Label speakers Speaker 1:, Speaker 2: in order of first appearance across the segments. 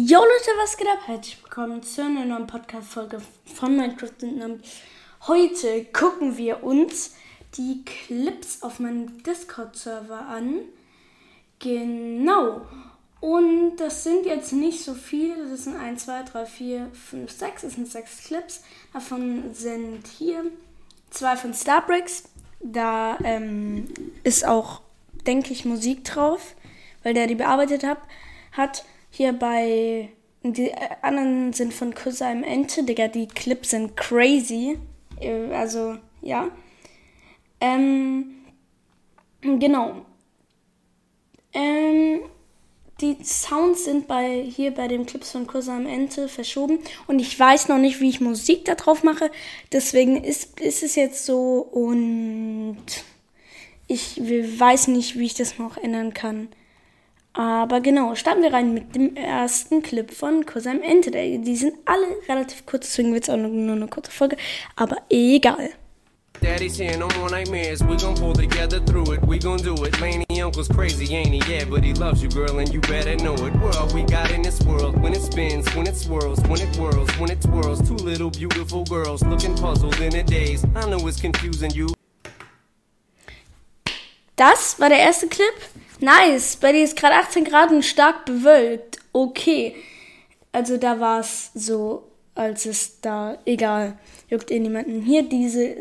Speaker 1: Jo Leute, was geht ab? Herzlich willkommen zu einer neuen Podcast-Folge von Minecraft. Heute gucken wir uns die Clips auf meinem Discord-Server an. Genau. Und das sind jetzt nicht so viele. Das sind 1, 2, 3, 4, 5, 6. Das sind 6 Clips. Davon sind hier zwei von Starbricks. Da ähm, ist auch, denke ich, Musik drauf, weil der die bearbeitet hat. hat hier bei. Die anderen sind von Kusaim Ente, Digga, die Clips sind crazy. Äh, also, ja. Ähm, genau. Ähm, die Sounds sind bei hier bei den Clips von Kusaim Ente verschoben und ich weiß noch nicht, wie ich Musik da drauf mache. Deswegen ist, ist es jetzt so und ich weiß nicht, wie ich das noch ändern kann. Aber genau, starten wir rein mit dem ersten Clip von Cosime Ente. Die sind alle relativ kurz, deswegen wird es auch nur eine kurze Folge. Aber egal. Daddy's here, no more nightmares. We gon' pull together through it. We gon' do it. Laney uncle's crazy, ain't he? Yeah, but he loves you, girl, and you better know it. We're all we got in this world. When it spins, when it swirls, when it whirls, when it twirls. Two little beautiful girls looking puzzled in a daze. I know it's confusing you. Das war der erste Clip. Nice. Bei dir ist gerade 18 Grad und stark bewölkt. Okay. Also da war es so, als es da, egal, juckt eh niemanden. Hier diese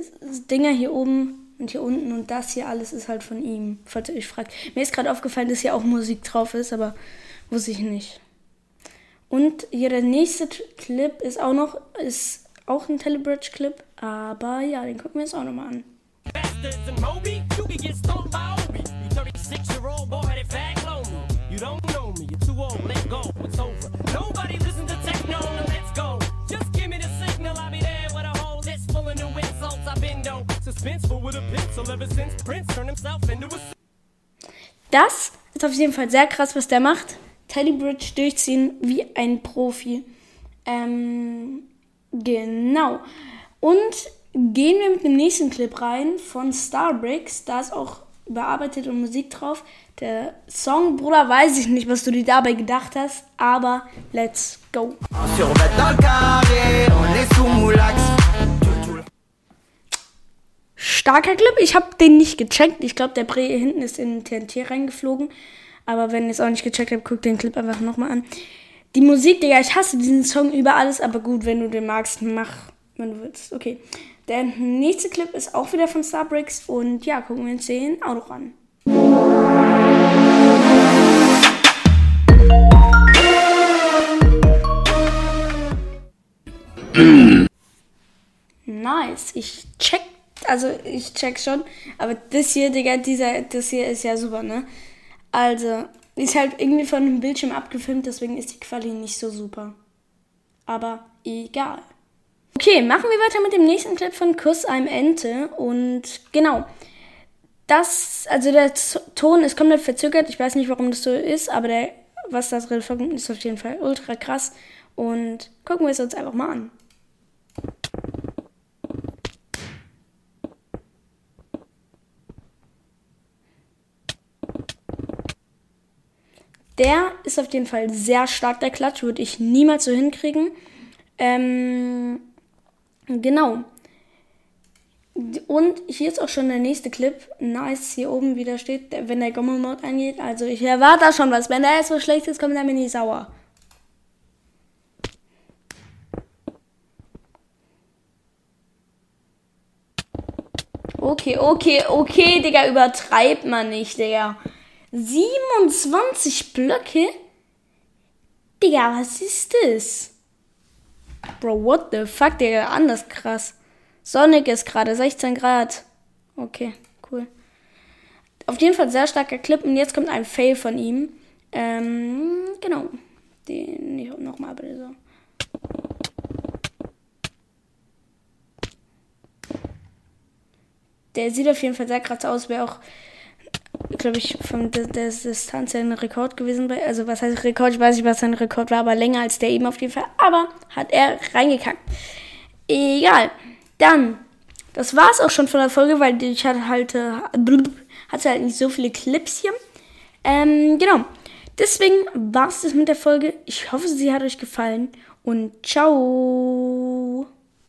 Speaker 1: Dinger hier oben und hier unten und das hier alles ist halt von ihm, falls ihr euch fragt. Mir ist gerade aufgefallen, dass hier auch Musik drauf ist, aber wusste ich nicht. Und hier der nächste Clip ist auch noch, ist auch ein Telebridge-Clip, aber ja, den gucken wir uns auch nochmal an. Bastards and Moby, you can get stomped by Das ist auf jeden Fall sehr krass, was der macht. Telebridge durchziehen wie ein Profi. Ähm, genau. Und gehen wir mit dem nächsten Clip rein von Starbricks. Da ist auch bearbeitet und Musik drauf. Der Song, Bruder, weiß ich nicht, was du dir dabei gedacht hast, aber let's go. Starker Clip, ich habe den nicht gecheckt. Ich glaube, der Bre hinten ist in TNT reingeflogen. Aber wenn ihr es auch nicht gecheckt habt, guckt den Clip einfach nochmal an. Die Musik, Digga, ich hasse diesen Song über alles, aber gut, wenn du den magst, mach, wenn du willst. Okay. Der nächste Clip ist auch wieder von Starbricks und ja, gucken wir uns den auch noch an. nice. Ich check, also ich check schon, aber das hier, Digga, dieser, das hier ist ja super, ne? Also, ist halt irgendwie von dem Bildschirm abgefilmt, deswegen ist die Quali nicht so super. Aber egal. Okay, machen wir weiter mit dem nächsten Clip von Kuss einem Ente. Und genau, das, also der Ton ist komplett verzögert. Ich weiß nicht, warum das so ist, aber der, was das drin ist auf jeden Fall ultra krass. Und gucken wir es uns einfach mal an. Der ist auf jeden Fall sehr stark, der Klatsch. Würde ich niemals so hinkriegen. Ähm, Genau. Und hier ist auch schon der nächste Clip. Nice, hier oben wieder steht, wenn der Gommel-Mode angeht. Also ich erwarte da schon was. Wenn der jetzt so schlecht ist, kommt er mir nicht sauer. Okay, okay, okay, Digga, übertreibt man nicht, Digga. 27 Blöcke? Digga, was ist das? Bro, what the fuck, Digga, anders krass. Sonnig ist gerade 16 Grad. Okay, cool. Auf jeden Fall sehr starker Clip und jetzt kommt ein Fail von ihm. Ähm, genau. Den nochmal bitte so. Der sieht auf jeden Fall sehr krass aus. Wäre auch glaube ich, von der, der Distanz ein Rekord gewesen. Bei, also was heißt Rekord? Ich weiß nicht, was sein Rekord war, aber länger als der eben auf jeden Fall. Aber hat er reingekackt. Egal. Dann, das war es auch schon von der Folge, weil ich hatte halt, äh, hatte halt nicht so viele Clips hier. Ähm, genau. Deswegen war es das mit der Folge. Ich hoffe, sie hat euch gefallen und ciao.